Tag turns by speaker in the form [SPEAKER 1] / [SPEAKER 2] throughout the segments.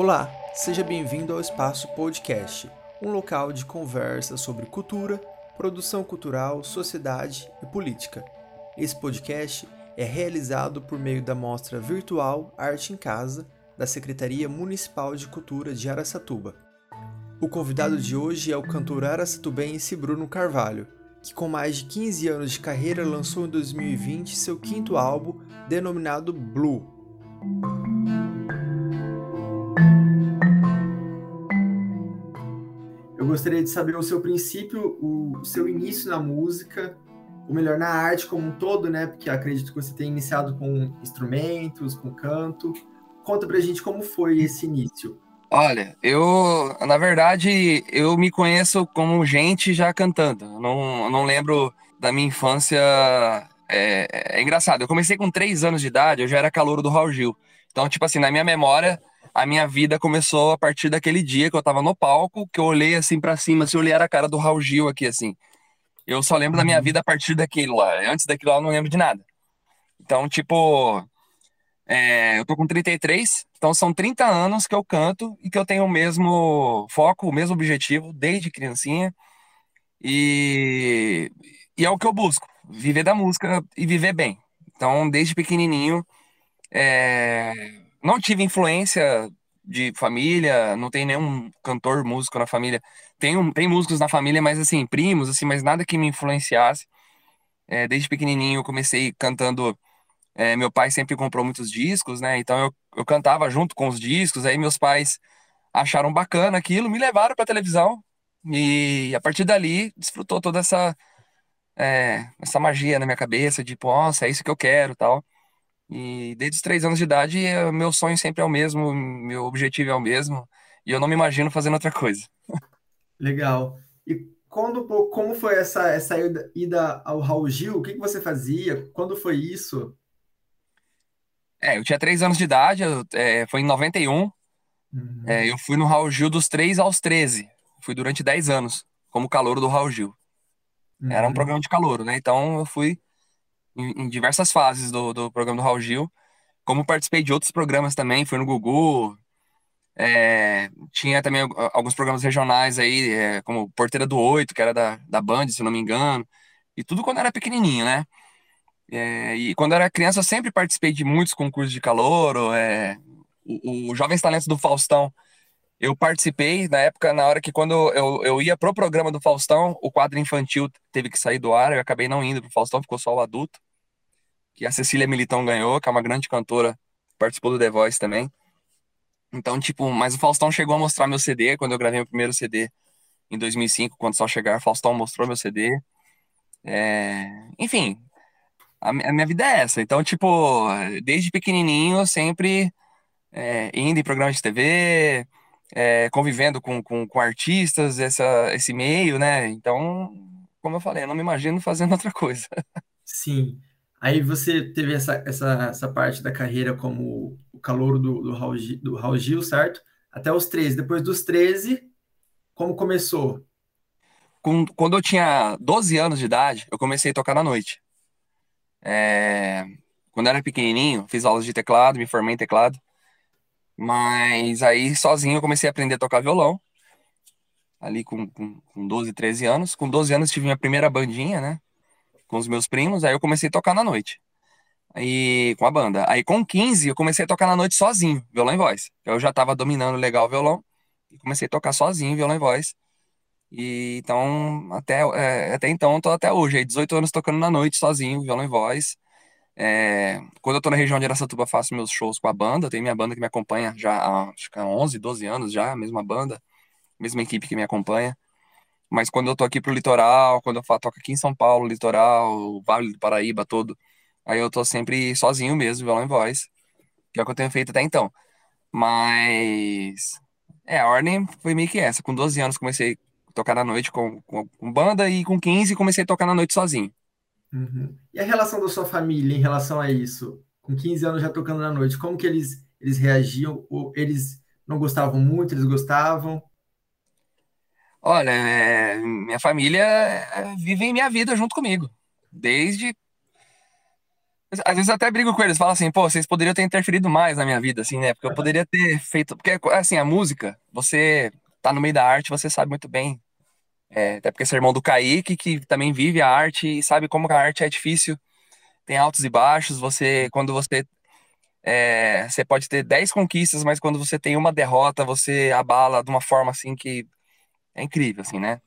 [SPEAKER 1] Olá, seja bem-vindo ao Espaço Podcast, um local de conversa sobre cultura, produção cultural, sociedade e política. Esse podcast é realizado por meio da mostra virtual Arte em Casa da Secretaria Municipal de Cultura de Araçatuba. O convidado de hoje é o cantor araçatubense Bruno Carvalho, que com mais de 15 anos de carreira lançou em 2020 seu quinto álbum, denominado Blue. Gostaria de saber o seu princípio, o seu início na música, ou melhor, na arte como um todo, né? Porque acredito que você tenha iniciado com instrumentos, com canto. Conta pra gente como foi esse início.
[SPEAKER 2] Olha, eu, na verdade, eu me conheço como gente já cantando. Não, não lembro da minha infância. É, é, engraçado, eu comecei com três anos de idade, eu já era calouro do Raul Gil. Então, tipo assim, na minha memória, a minha vida começou a partir daquele dia que eu tava no palco, que eu olhei assim para cima, se assim, eu olhei a cara do Raul Gil aqui, assim. Eu só lembro da minha uhum. vida a partir daquilo lá. Antes daquilo lá, eu não lembro de nada. Então, tipo, é, eu tô com 33, então são 30 anos que eu canto e que eu tenho o mesmo foco, o mesmo objetivo desde criancinha. E, e é o que eu busco, viver da música e viver bem. Então, desde pequenininho, é, não tive influência de família, não tem nenhum cantor, músico na família. Tem, um, tem músicos na família, mas assim, primos, assim, mas nada que me influenciasse. É, desde pequenininho eu comecei cantando. É, meu pai sempre comprou muitos discos, né? Então eu, eu cantava junto com os discos. Aí meus pais acharam bacana aquilo, me levaram para televisão e a partir dali desfrutou toda essa é, essa magia na minha cabeça de, nossa, é isso que eu quero, tal. E desde os três anos de idade, eh, meu sonho sempre é o mesmo, meu objetivo é o mesmo, e eu não me imagino fazendo outra coisa.
[SPEAKER 1] Legal. E quando, como foi essa, essa ida ao Raul Gil? O que, que você fazia? Quando foi isso?
[SPEAKER 2] É, eu tinha três anos de idade, eu, é, foi em 91. Uhum. É, eu fui no Raul Gil dos 3 aos 13. Fui durante 10 anos, como calouro do Raul Gil. Uhum. Era um uhum. programa de calouro, né? Então eu fui em, em diversas fases do, do programa do Raul Gil. Como participei de outros programas também, fui no Gugu, é, tinha também alguns programas regionais aí, é, como Porteira do Oito, que era da, da Band, se não me engano. E tudo quando era pequenininho, né? É, e quando era criança, eu sempre participei de muitos concursos de calor. É, o, o Jovens Talentos do Faustão, eu participei na época, na hora que quando eu, eu ia pro programa do Faustão, o quadro infantil teve que sair do ar, eu acabei não indo pro Faustão, ficou só o adulto que a Cecília Militão ganhou, que é uma grande cantora, participou do The Voice também. Então, tipo, mas o Faustão chegou a mostrar meu CD quando eu gravei meu primeiro CD em 2005, quando só chegar, Faustão mostrou meu CD. É... Enfim, a, minha vida é essa. Então, tipo, desde pequenininho, sempre é, indo em programas de TV, é, convivendo com, com, com artistas, essa, esse meio, né? Então, como eu falei, eu não me imagino fazendo outra coisa.
[SPEAKER 1] Sim. Aí você teve essa, essa, essa parte da carreira como o calor do, do, Raul, Gil, do Raul Gil, certo? Até os 13. Depois dos 13, como começou?
[SPEAKER 2] Com, quando eu tinha 12 anos de idade, eu comecei a tocar na noite. É, quando eu era pequenininho, fiz aulas de teclado, me formei em teclado. Mas aí, sozinho, eu comecei a aprender a tocar violão. Ali com, com, com 12, 13 anos. Com 12 anos, tive minha primeira bandinha, né? com os meus primos, aí eu comecei a tocar na noite. Aí, com a banda. Aí com 15 eu comecei a tocar na noite sozinho, violão e voz. Eu já tava dominando legal o violão e comecei a tocar sozinho, violão e voz. E então, até, é, até então, tô até hoje, aí 18 anos tocando na noite sozinho, violão e voz. É, quando eu tô na região de Aracatuba, faço meus shows com a banda. Tem minha banda que me acompanha já há, acho que há 11, 12 anos já, a mesma banda, mesma equipe que me acompanha. Mas quando eu tô aqui pro litoral, quando eu toco aqui em São Paulo, litoral, Vale do Paraíba todo, aí eu tô sempre sozinho mesmo, violão e voz, que é o que eu tenho feito até então. Mas é, a ordem foi meio que essa. Com 12 anos comecei a tocar na noite com, com, com banda e com 15 comecei a tocar na noite sozinho.
[SPEAKER 1] Uhum. E a relação da sua família em relação a isso? Com 15 anos já tocando na noite, como que eles, eles reagiam? Ou eles não gostavam muito, eles gostavam?
[SPEAKER 2] Olha, é, minha família é, vive minha vida junto comigo. Desde Às vezes eu até brigo com eles, falo assim, pô, vocês poderiam ter interferido mais na minha vida, assim, né? Porque eu poderia ter feito. Porque, assim, a música, você tá no meio da arte, você sabe muito bem. É, até porque você é irmão do Kaique, que também vive a arte e sabe como a arte é difícil. Tem altos e baixos. Você, quando você. É, você pode ter 10 conquistas, mas quando você tem uma derrota, você abala de uma forma assim que é incrível, assim, né?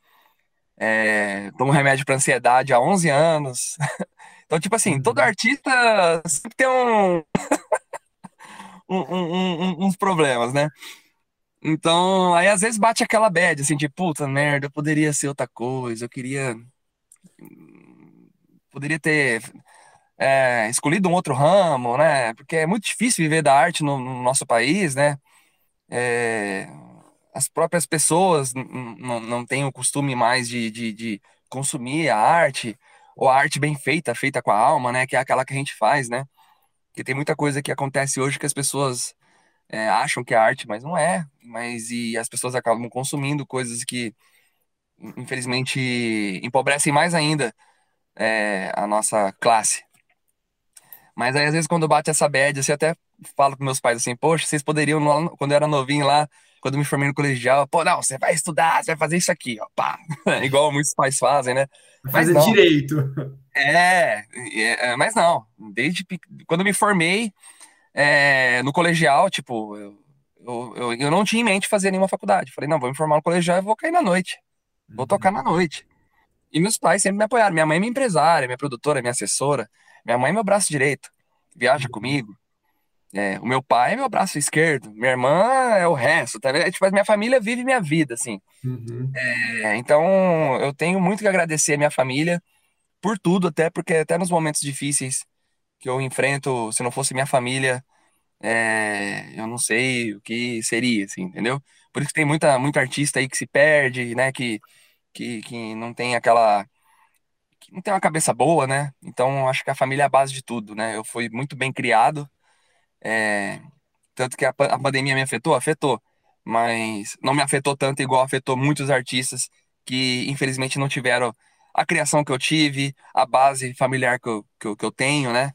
[SPEAKER 2] É, tomo remédio para ansiedade há 11 anos. Então, tipo assim, todo uhum. artista sempre tem um, um, um, uns problemas, né? Então, aí às vezes bate aquela bad, assim, de puta merda, eu poderia ser outra coisa, eu queria. Poderia ter é, escolhido um outro ramo, né? Porque é muito difícil viver da arte no, no nosso país, né? É, as próprias pessoas não têm o costume mais de, de, de consumir a arte ou a arte bem feita, feita com a alma, né? Que é aquela que a gente faz, né? Que tem muita coisa que acontece hoje que as pessoas é, acham que é arte, mas não é. Mas e as pessoas acabam consumindo coisas que, infelizmente, empobrecem mais ainda é, a nossa classe. Mas aí, às vezes, quando bate essa bad, assim, eu até falo com meus pais assim, poxa, vocês poderiam, quando eu era novinho lá, quando me formei no colegial, pô, não, você vai estudar, você vai fazer isso aqui, ó, pá. Igual muitos pais fazem, né?
[SPEAKER 1] Fazer direito.
[SPEAKER 2] É, é, mas não. Desde quando eu me formei é, no colegial, tipo, eu, eu, eu, não tinha em mente fazer nenhuma faculdade. Falei, não, vou me formar no colegial e vou cair na noite. Vou tocar na noite. E meus pais sempre me apoiaram. Minha mãe é minha empresária, minha produtora, minha assessora. Minha mãe é meu braço direito. Viaja uhum. comigo. É, o meu pai é meu braço esquerdo, minha irmã é o resto, tá vendo? É, tipo, minha família vive minha vida, assim. Uhum. É, então, eu tenho muito que agradecer a minha família por tudo, até porque até nos momentos difíceis que eu enfrento, se não fosse minha família, é, eu não sei o que seria, assim, entendeu? Por isso que tem muita, muita artista aí que se perde, né? Que, que, que não tem aquela. que não tem uma cabeça boa, né? Então, acho que a família é a base de tudo, né? Eu fui muito bem criado é, tanto que a, a pandemia me afetou, afetou, mas não me afetou tanto igual afetou muitos artistas que infelizmente não tiveram a criação que eu tive, a base familiar que eu, que eu, que eu tenho, né?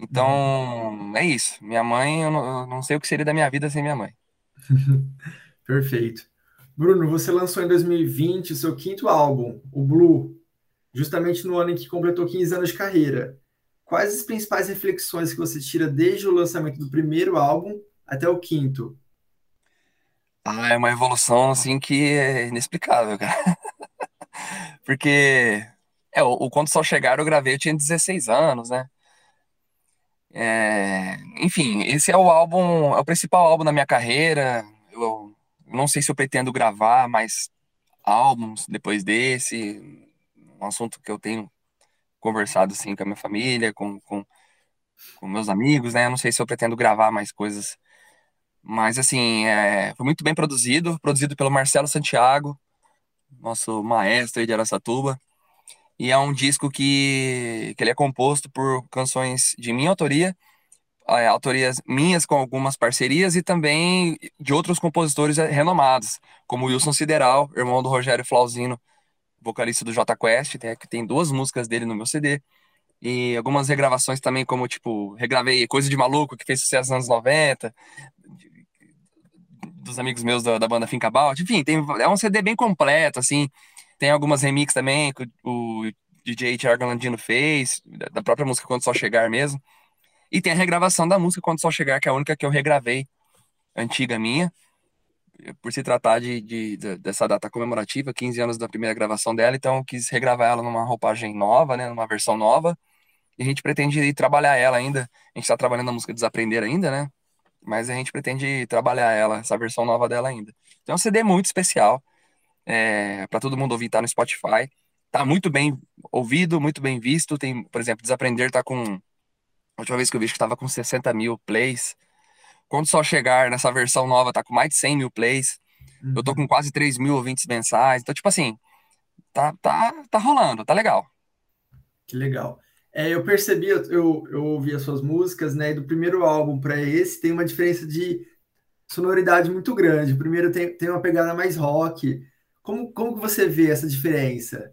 [SPEAKER 2] Então, uhum. é isso. Minha mãe, eu não, eu não, sei o que seria da minha vida sem minha mãe.
[SPEAKER 1] Perfeito. Bruno, você lançou em 2020 o seu quinto álbum, o Blue, justamente no ano em que completou 15 anos de carreira. Quais as principais reflexões que você tira desde o lançamento do primeiro álbum até o quinto?
[SPEAKER 2] Ah, é uma evolução assim que é inexplicável, cara. Porque é, o, o Quando Sol Chegar eu gravei, eu tinha 16 anos, né? É, enfim, esse é o álbum, é o principal álbum da minha carreira. Eu não sei se eu pretendo gravar mais álbuns depois desse, um assunto que eu tenho conversado assim com a minha família, com, com, com meus amigos, né? Eu não sei se eu pretendo gravar mais coisas, mas assim, é, foi muito bem produzido, produzido pelo Marcelo Santiago, nosso maestro aí de Aracatuba. E é um disco que, que ele é composto por canções de minha autoria, é, autorias minhas com algumas parcerias e também de outros compositores renomados, como Wilson Sideral, irmão do Rogério Flauzino, vocalista do J Quest, tem, tem duas músicas dele no meu CD. E algumas regravações também, como, tipo, regravei Coisa de Maluco, que fez sucesso nos anos 90, dos amigos meus da, da banda Finca Balt. Enfim, tem, é um CD bem completo, assim. Tem algumas remixes também que o, DJ Thiago Landino fez, da própria música Quando Só Chegar mesmo. E tem a regravação da música Quando Só Chegar, que é a única que eu regravei, antiga minha por se tratar de, de, de, dessa data comemorativa, 15 anos da primeira gravação dela, então eu quis regravar ela numa roupagem nova, né, numa versão nova, e a gente pretende trabalhar ela ainda, a gente está trabalhando a música Desaprender ainda, né, mas a gente pretende trabalhar ela, essa versão nova dela ainda. Então é um CD muito especial, é, para todo mundo ouvir, tá no Spotify, tá muito bem ouvido, muito bem visto, tem, por exemplo, Desaprender tá com, a última vez que eu vi que estava com 60 mil plays, quando só chegar nessa versão nova, tá com mais de 100 mil plays. Uhum. Eu tô uhum. com quase 3 mil ouvintes mensais. Então, tipo assim, tá, tá, tá rolando, tá legal.
[SPEAKER 1] Que legal. É, eu percebi, eu, eu ouvi as suas músicas, né? E do primeiro álbum para esse tem uma diferença de sonoridade muito grande. O primeiro tem, tem uma pegada mais rock. Como, como que você vê essa diferença?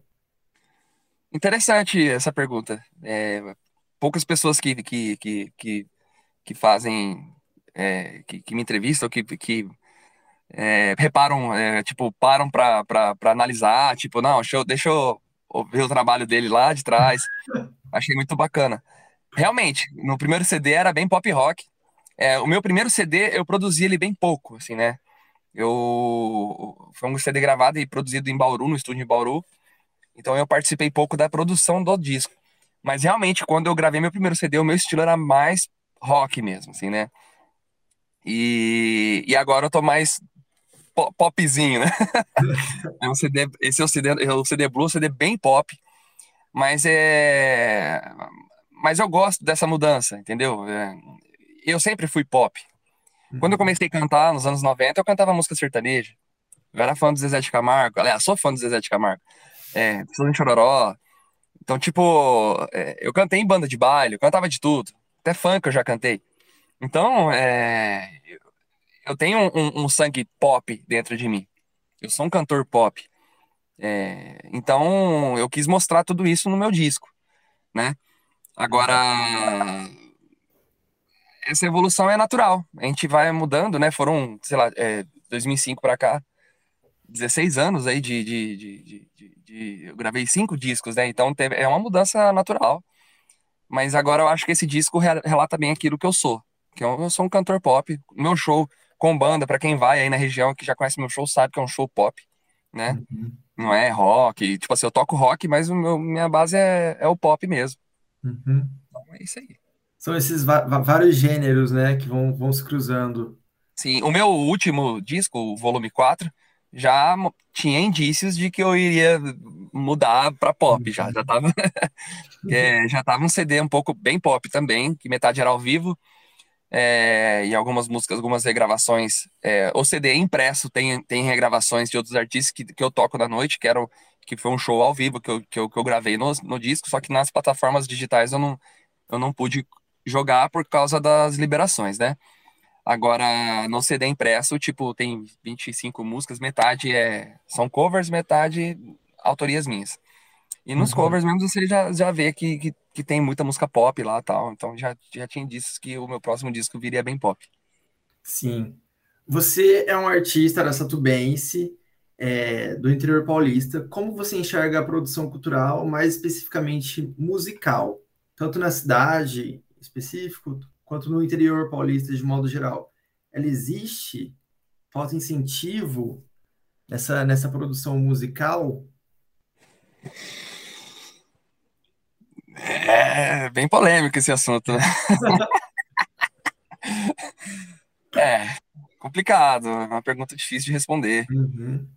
[SPEAKER 2] Interessante essa pergunta. É, poucas pessoas que, que, que, que, que fazem, é, que, que me entrevistam, que, que é, reparam, é, tipo, param pra analisar, tipo, não, deixa eu, deixa eu ver o trabalho dele lá de trás. Achei muito bacana. Realmente, no primeiro CD era bem pop rock. É, o meu primeiro CD eu produzi ele bem pouco, assim, né? Eu foi um CD gravado e produzido em Bauru, no estúdio Bauru. Então eu participei pouco da produção do disco. Mas realmente, quando eu gravei meu primeiro CD, o meu estilo era mais rock mesmo, assim, né? E, e agora eu tô mais popzinho, né? é um CD, esse é o CD, é o CD Blue, um CD bem pop, mas é, mas eu gosto dessa mudança, entendeu? É, eu sempre fui pop. Quando eu uhum. comecei a cantar nos anos 90, eu cantava música sertaneja. Eu era fã do Zezé de Camargo, aliás, sou fã do Zezé de Camargo. É, de Chororó. Então, tipo, é, eu cantei em banda de baile, eu cantava de tudo. Até funk eu já cantei. Então, é, eu tenho um, um, sangue pop dentro de mim. Eu sou um cantor pop. É, então, eu quis mostrar tudo isso no meu disco, né? Agora, essa evolução é natural. A gente vai mudando, né? Foram, sei lá, é, 2005 para cá, 16 anos aí de, de, de, de, Eu gravei cinco discos, né? Então, teve, é uma mudança natural. Mas agora eu acho que esse disco relata bem aquilo que eu sou. Que eu, eu sou um cantor pop. Meu show com banda, para quem vai aí na região que já conhece meu show, sabe que é um show pop, né? Uhum. Não é rock. Tipo assim, eu toco rock, mas meu, minha base é, é o pop mesmo.
[SPEAKER 1] Uhum. Então é isso aí. São esses vários gêneros, né, que vão, vão se cruzando.
[SPEAKER 2] Sim, o meu último disco, o volume 4, já tinha indícios de que eu iria mudar para pop, já já tava é, já tava um CD um pouco bem pop também, que metade era ao vivo, é, e algumas músicas, algumas regravações. É, o CD impresso tem, tem regravações de outros artistas que, que eu toco na noite, que, era, que foi um show ao vivo que eu, que eu, que eu gravei no, no disco, só que nas plataformas digitais eu não, eu não pude jogar por causa das liberações, né? Agora, no CD impresso, tipo, tem 25 músicas, metade é, são covers, metade autorias minhas. E nos uhum. covers mesmo você já, já vê que, que, que, tem muita música pop lá tal. Então já, já tinha indícios que o meu próximo disco viria bem pop.
[SPEAKER 1] Sim. Você é um artista da Satubense, é, do interior paulista. Como você enxerga a produção cultural, mais especificamente musical, tanto na cidade específico, quanto no interior paulista de modo geral? Ela existe? Falta incentivo nessa, nessa produção musical?
[SPEAKER 2] É bem polêmico esse assunto, né? é, complicado, é uma pergunta difícil de responder. Uhum.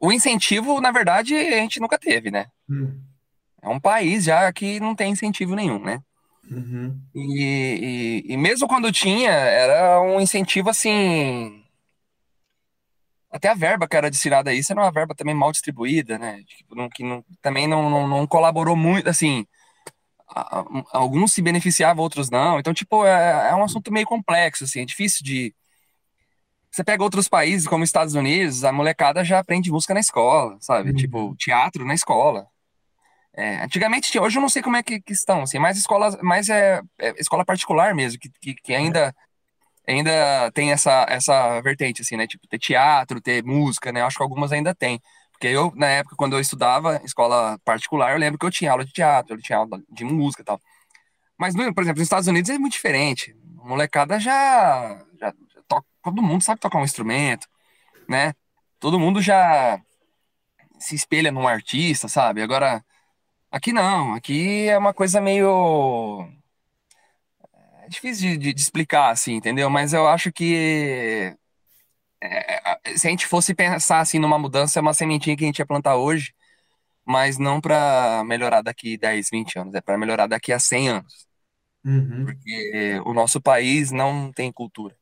[SPEAKER 2] O incentivo, na verdade, a gente nunca teve, né? Uhum. É um país já que não tem incentivo nenhum, né? Uhum. E, e, e, mesmo quando tinha, era um incentivo assim até a verba que era destinada a isso era uma verba também mal distribuída, né? Tipo, não, que não, também não, não, não, colaborou muito, assim. A, a, alguns se beneficiavam, outros não. Então, tipo, é, é, um assunto meio complexo, assim, é difícil de. Você pega outros países, como Estados Unidos, a molecada já aprende música na escola, sabe? Uhum. Tipo, teatro na escola. É, antigamente, hoje eu não sei como é que, que estão, assim, mais escolas, mais é, é, escola particular mesmo, que, que, que ainda ainda tem essa, essa vertente, assim, né? Tipo, ter teatro, ter música, né? Eu acho que algumas ainda tem. Porque eu, na época, quando eu estudava escola particular, eu lembro que eu tinha aula de teatro, eu tinha aula de música e tal. Mas, por exemplo, nos Estados Unidos é muito diferente. A molecada já, já, já toca, todo mundo sabe tocar um instrumento, né? Todo mundo já se espelha num artista, sabe? Agora, aqui não, aqui é uma coisa meio difícil de, de, explicar, assim, entendeu? Mas eu acho que é, se a gente fosse pensar assim numa mudança, é uma sementinha que a gente ia plantar hoje, mas não para melhorar daqui 10, 20 anos, é para melhorar daqui a 100 anos. Uhum. Porque o nosso país não tem cultura,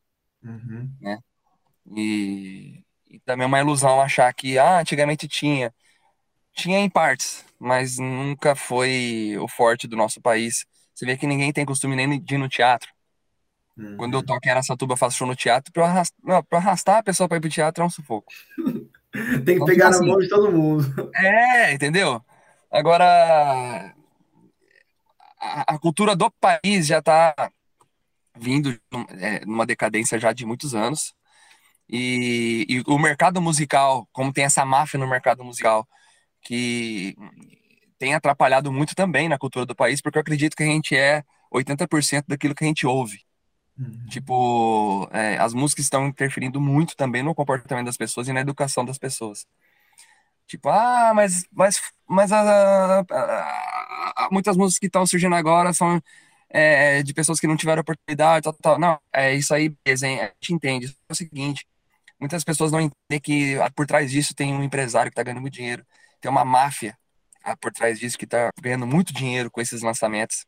[SPEAKER 2] uhum. né? E, e também é uma ilusão achar que, ah, antigamente tinha. Tinha em partes, mas nunca foi o forte do nosso país você vê que ninguém tem costume nem de ir no teatro. Uhum. Quando eu toco em Aracatuba, faço show no teatro, pra arrastar, arrastar a pessoa pra ir pro teatro é um sufoco.
[SPEAKER 1] tem que então, pegar tipo na assim, mão de todo mundo.
[SPEAKER 2] É, entendeu? Agora, a, a cultura do país já está vindo é, numa decadência já de muitos anos. E, e, o mercado musical, como tem essa máfia no mercado musical, que tem atrapalhado muito também na cultura do país, porque eu acredito que a gente é 80% daquilo que a gente ouve. Uhum. Tipo, é, as músicas estão interferindo muito também no comportamento das pessoas e na educação das pessoas. Tipo, ah, mas, mas, mas a, a, a, muitas músicas que estão surgindo agora são é, de pessoas que não tiveram oportunidade, tal, tal. Não, é isso aí, a gente entende. É o seguinte, muitas pessoas não entendem que por trás disso tem um empresário que está ganhando muito dinheiro, tem uma máfia por trás disso que está ganhando muito dinheiro com esses lançamentos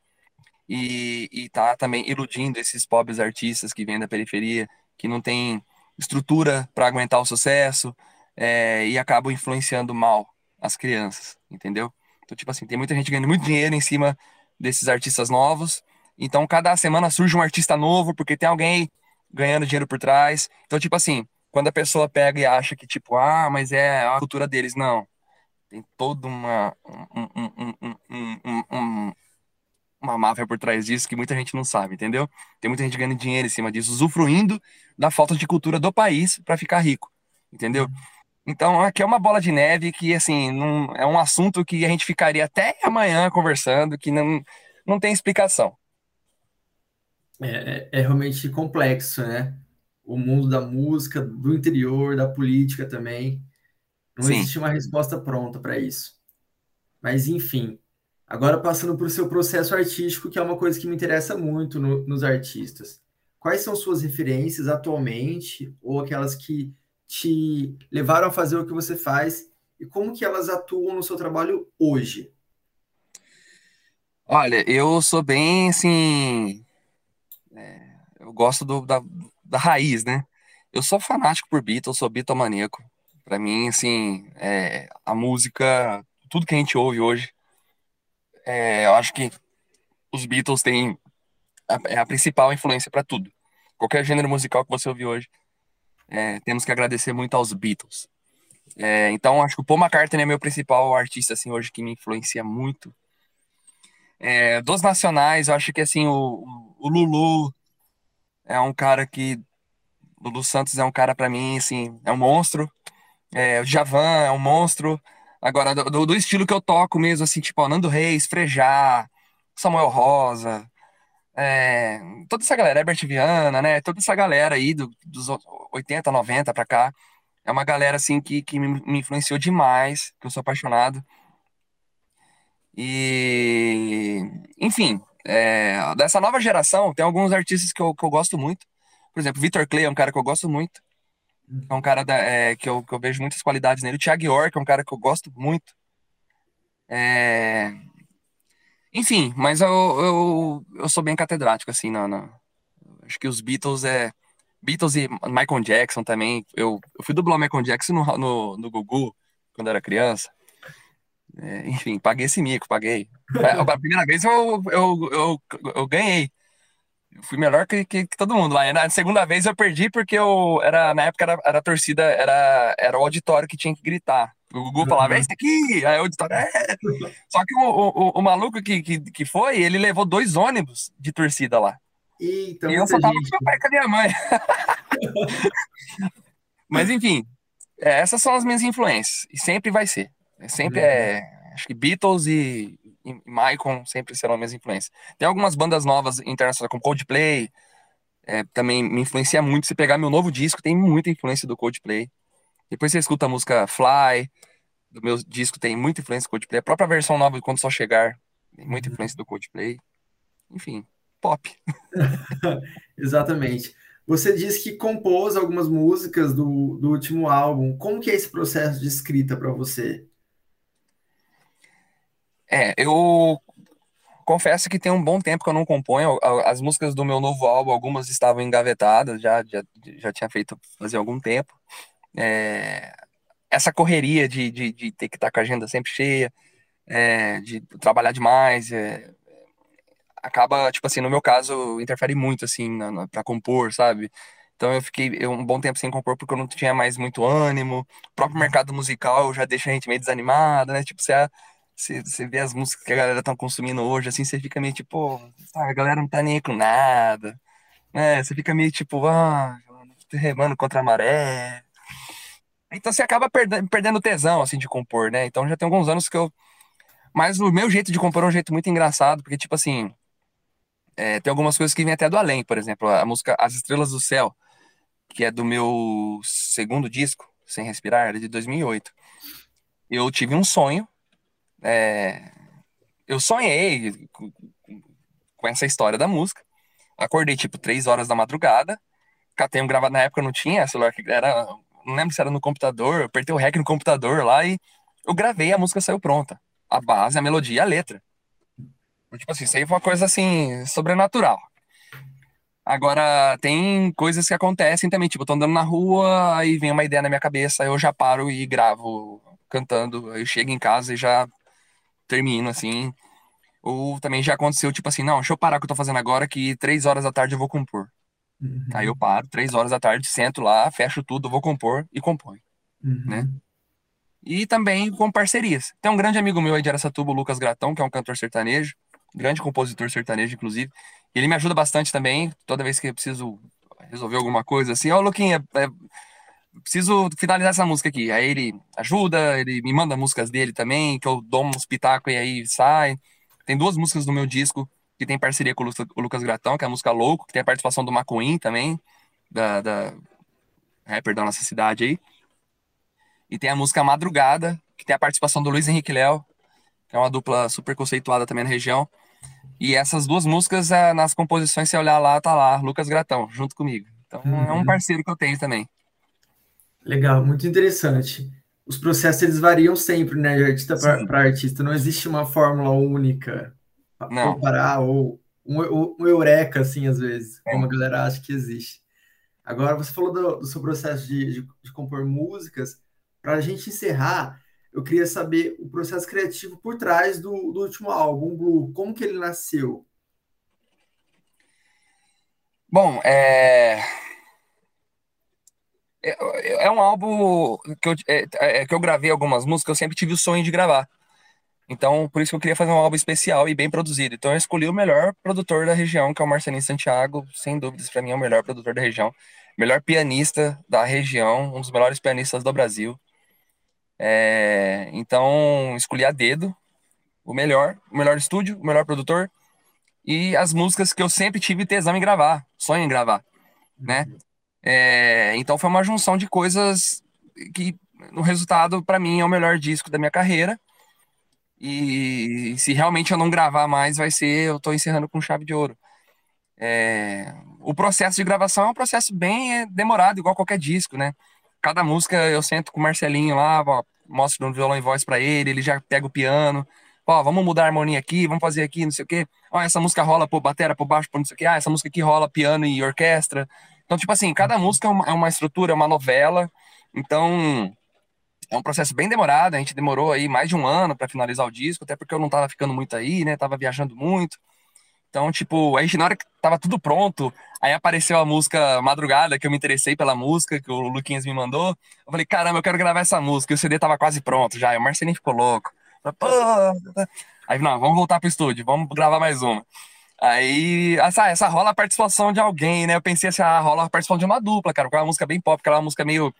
[SPEAKER 2] e, está também iludindo esses pobres artistas que vêm da periferia, que não tem estrutura para aguentar o sucesso é, e acabam influenciando mal as crianças, entendeu? Então, tipo assim, tem muita gente ganhando muito dinheiro em cima desses artistas novos. Então, cada semana surge um artista novo, porque tem alguém ganhando dinheiro por trás. Então, tipo assim, quando a pessoa pega e acha que, tipo, ah, mas é a cultura deles, não. Tem toda uma, um, um, um, uma máfia por trás disso que muita gente não sabe, entendeu? Tem muita gente ganhando dinheiro em cima disso, usufruindo da falta de cultura do país para ficar rico, entendeu? Então, aqui é uma bola de neve que, assim, não, é um assunto que a gente ficaria até amanhã conversando, que não, não tem explicação.
[SPEAKER 1] É, é, é realmente complexo, né? O mundo da música, do interior, da política também. Não Sim. existe uma resposta pronta para isso. Mas, enfim, agora passando para o seu processo artístico, que é uma coisa que me interessa muito no, nos artistas. Quais são suas referências atualmente, ou aquelas que te levaram a fazer o que você faz, e como que elas atuam no seu trabalho hoje?
[SPEAKER 2] Olha, eu sou bem assim. É, eu gosto do, da, da raiz, né? Eu sou fanático por Beatles, sou bitomaníaco. Para mim, assim, é, a música, tudo que a gente ouve hoje, é, eu acho que os Beatles têm a, é a principal influência para tudo. Qualquer gênero musical que você ouvir hoje, é, temos que agradecer muito aos Beatles. É, então, acho que o Paul McCartney é meu principal artista assim hoje que me influencia muito. É, dos nacionais, eu acho que assim o, o Lulu é um cara que Lulu Santos é um cara para mim assim é um monstro. É, o Javan é um monstro. Agora, do, do, estilo que eu toco mesmo, assim, tipo, ó, Nando Reis, Frejá, Samuel Rosa, é, toda essa galera, Herbert Viana, né? Toda essa galera aí do, dos 80, 90 pra cá. É uma galera, assim, que, que me, me influenciou demais, que eu sou apaixonado. E, enfim, é, dessa nova geração, tem alguns artistas que eu, que eu gosto muito. Por exemplo, Victor Clay é um cara que eu gosto muito. É um cara da, é, que, eu, que eu vejo muitas qualidades nele. O Thiago York é um cara que eu gosto muito. É... Enfim, mas eu, eu, eu sou bem catedrático, assim, na, na... acho que os Beatles é... Beatles e Michael Jackson também. Eu, eu fui dublar o Michael Jackson no, no, no Gugu, quando era criança. É, enfim, paguei esse mico, paguei. A primeira vez eu, eu, eu, eu ganhei. Eu fui melhor que, que, que, todo mundo lá. Na segunda vez eu perdi porque eu era, na época era, era a torcida, era, era o auditório que tinha que gritar. O Gugu falava, é esse aqui, aí o auditório é. Só que o, o, o, maluco que, que, que foi, ele levou dois ônibus de torcida lá.
[SPEAKER 1] Eita,
[SPEAKER 2] e eu só tava gente. com meu pai com a minha mãe. Mas enfim, é, essas são as minhas influências. E sempre vai ser. Sempre uhum. é. Acho que Beatles e, e Maicon sempre serão minhas influências. Tem algumas bandas novas internacionais, como Coldplay, é, também me influencia muito. Se pegar meu novo disco, tem muita influência do Coldplay. Depois você escuta a música Fly, do meu disco tem muita influência do Coldplay. A própria versão nova de Quando Só Chegar tem muita uhum. influência do Coldplay. Enfim, pop.
[SPEAKER 1] Exatamente. Você disse que compôs algumas músicas do, do último álbum. Como que é esse processo de escrita para você?
[SPEAKER 2] É, eu confesso que tem um bom tempo que eu não componho. As músicas do meu novo álbum, algumas estavam engavetadas, já, já, já tinha feito fazia algum tempo. É, essa correria de, de, de, ter que estar com a agenda sempre cheia, é, de trabalhar demais, é, acaba, tipo assim, no meu caso, interfere muito, assim, para compor, sabe? Então eu fiquei um bom tempo sem compor porque eu não tinha mais muito ânimo. O próprio mercado musical já deixa a gente meio desanimado, né? Tipo, você você, você vê as músicas que a galera tá consumindo hoje, assim, você fica meio tipo, ah, a galera não tá nem aí com nada. né você fica meio tipo, ah, remando contra a maré. Então você acaba perdendo, tesão, assim, de compor, né? Então já tem alguns anos que eu. Mas o meu jeito de compor é um jeito muito engraçado, porque, tipo assim, é, tem algumas coisas que vêm até do além, por exemplo, a música As Estrelas do Céu, que é do meu segundo disco, Sem Respirar, é de 2008. Eu tive um sonho, é, eu sonhei com, essa história da música, acordei tipo três horas da madrugada, catei um gravado, na época não tinha celular, que era não lembro se era no computador, apertei o REC no computador lá e eu gravei, a música saiu pronta. A base, a melodia a letra. Tipo assim, isso aí foi uma coisa assim, sobrenatural. Agora, tem coisas que acontecem também, tipo, eu tô andando na rua, aí vem uma ideia na minha cabeça, eu já paro e gravo cantando, eu chego em casa e já termino, assim. Ou também já aconteceu, tipo assim, não, deixa eu parar o que eu tô fazendo agora, que três horas da tarde eu vou compor. Uhum. Aí eu paro, três horas da tarde, sento lá, fecho tudo, vou compor e compõe, uhum. né? E também com parcerias. Tem um grande amigo meu aí de Aracatuba, o Lucas Gratão, que é um cantor sertanejo, grande compositor sertanejo, inclusive. Ele me ajuda bastante também, toda vez que eu preciso resolver alguma coisa assim, ó, oh, Luquinha, é, preciso finalizar essa música aqui. Aí ele ajuda, ele me manda músicas dele também, que eu dou uns pitacos e aí sai. Tem duas músicas do meu disco que tem parceria com o Lucas Gratão, que é a música Louco, que tem a participação do Macuin também, da, da rapper da nossa cidade aí. E tem a música Madrugada, que tem a participação do Luiz Henrique Léo, que é uma dupla super conceituada também na região. E essas duas músicas, é, nas composições, se olhar lá, tá lá, Lucas Gratão, junto comigo. Então uhum. é um uhum. parceiro que eu tenho também.
[SPEAKER 1] Legal, muito interessante. Os processos eles variam sempre, né, de artista para artista. Não existe uma fórmula única não. comparar, ou um, um eureka, assim, às vezes, é. como a galera acha que existe. Agora, você falou do, do seu processo de, de, de compor músicas. Para a gente encerrar, eu queria saber o processo criativo por trás do, do último álbum, Blue. Como que ele nasceu?
[SPEAKER 2] Bom, é... É, é um álbum que eu, é, é, que eu gravei algumas músicas, eu sempre tive o sonho de gravar. Então, por isso que eu queria fazer um álbum especial e bem produzido. Então, eu escolhi o melhor produtor da região, que é o Marcelinho Santiago. Sem dúvidas, para mim, é o melhor produtor da região. Melhor pianista da região, um dos melhores pianistas do Brasil. É... Então, escolhi a dedo o melhor, o melhor estúdio, o melhor produtor e as músicas que eu sempre tive tesão em gravar, sonho em gravar, né? É... Então, foi uma junção de coisas que, no resultado, para mim, é o melhor disco da minha carreira e se realmente eu não gravar mais, vai ser eu tô encerrando com chave de ouro. É, o processo de gravação é um processo bem demorado, igual qualquer disco, né? Cada música eu sento com o Marcelinho lá, ó, mostro no violão e voz para ele, ele já pega o piano, ó, vamos mudar a harmonia aqui, vamos fazer aqui, não sei o quê. Ó, essa música rola por batera, por baixo, por não sei o quê. Ah, essa música aqui rola piano e orquestra. Então, tipo assim, cada música é uma, é uma estrutura, é uma novela. Então, é um processo bem demorado, a gente demorou aí mais de um ano para finalizar o disco, até porque eu não tava ficando muito aí, né? Tava viajando muito. Então, tipo, a gente na hora que tava tudo pronto, aí apareceu a música Madrugada, que eu me interessei pela música, que o Luquinhas me mandou. Eu falei, caramba, eu quero gravar essa música. E o CD tava quase pronto já. E o Marcelinho ficou louco. Pô! Aí, não, vamos voltar pro estúdio, vamos gravar mais uma. Aí, essa, essa rola a participação de alguém, né? Eu pensei assim, ah, rola a participação de uma dupla, cara, é uma música bem pop, aquela é música meio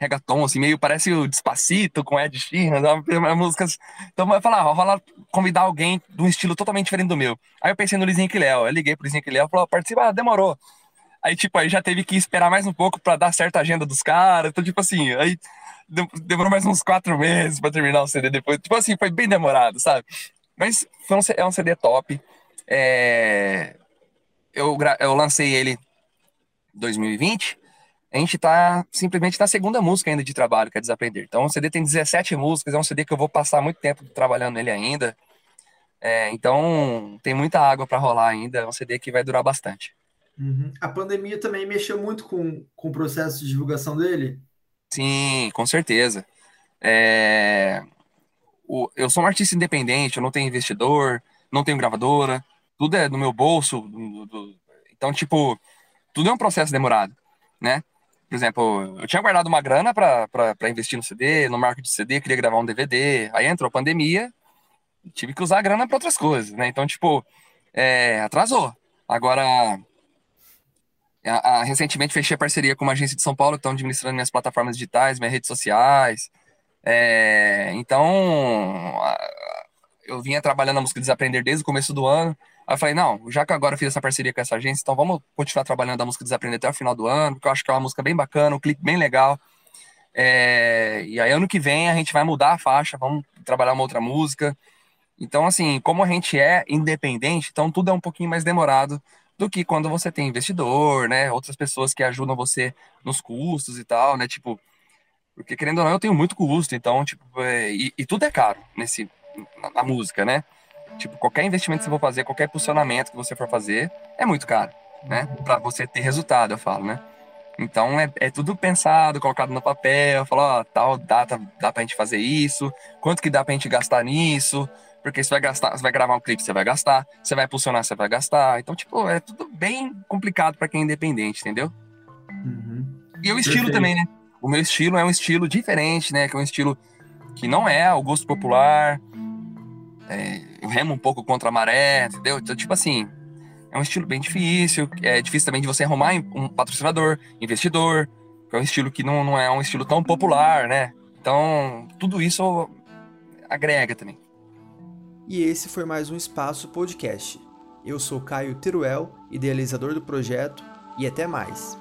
[SPEAKER 2] reggaeton, assim, meio parece o Despacito com Ed Sheeran, uma, músicas. Então eu falei, ah, rola convidar alguém de um estilo totalmente diferente do meu. Aí eu pensei no Lizinho Léo, eu liguei pro Lizinho Léo, falou, participa, ah, demorou. Aí, tipo, aí já teve que esperar mais um pouco para dar certa agenda dos caras. Então, tipo assim, aí demorou mais uns quatro meses para terminar o CD depois. Tipo assim, foi bem demorado, sabe? Mas foi um, é um CD top. É... Eu, eu lancei ele em 2020 a gente está simplesmente na segunda música ainda de trabalho, que é Desaprender. Então, o CD tem 17 músicas, é um CD que eu vou passar muito tempo trabalhando nele ainda. É, então, tem muita água para rolar ainda, é um CD que vai durar bastante.
[SPEAKER 1] Uhum. A pandemia também mexeu muito com, com o processo de divulgação dele?
[SPEAKER 2] Sim, com certeza. É... O, eu sou um artista independente, eu não tenho investidor, não tenho gravadora, tudo é no meu bolso. Do, do... Então, tipo, tudo é um processo demorado, né? Por exemplo, eu tinha guardado uma grana para investir no CD, no marketing de CD, queria gravar um DVD. Aí entrou a pandemia tive que usar a grana para outras coisas, né? Então, tipo, é, atrasou. Agora, a, a, recentemente fechei parceria com uma agência de São Paulo que estão administrando minhas plataformas digitais, minhas redes sociais. É, então, a, eu vinha trabalhando na música Desaprender desde o começo do ano. Aí eu falei, não, já que agora eu fiz essa parceria com essa agência, então vamos continuar trabalhando a música Desaprender até o final do ano, porque eu acho que é uma música bem bacana, um clipe bem legal. É, e aí ano que vem a gente vai mudar a faixa, vamos trabalhar uma outra música. Então, assim, como a gente é independente, então tudo é um pouquinho mais demorado do que quando você tem investidor, né? Outras pessoas que ajudam você nos custos e tal, né? Tipo, porque querendo ou não, eu tenho muito custo, então, tipo, é, e, e, tudo é caro nesse, na, na, música, né? Tipo, qualquer investimento que você for fazer, qualquer posicionamento que você for fazer, é muito caro, né? Para você ter resultado, eu falo, né? Então é, é tudo pensado, colocado no papel, falar, ó, tal data dá pra gente fazer isso, quanto que dá pra gente gastar nisso, porque você vai gastar, você vai gravar um clipe, você vai gastar, você vai impulsionar, você vai gastar. Então, tipo, é tudo bem complicado para quem é independente, entendeu? Uhum. E o estilo Perfeito. também, né? O meu estilo é um estilo diferente, né? Que é um estilo que não é o gosto popular. É, eu remo um pouco contra a maré, entendeu? Então, tipo assim, é um estilo bem difícil. É difícil também de você arrumar um patrocinador, investidor. É um estilo que não, não é um estilo tão popular, né? Então, tudo isso agrega também.
[SPEAKER 1] E esse foi mais um Espaço Podcast. Eu sou Caio Teruel, idealizador do projeto, e até mais.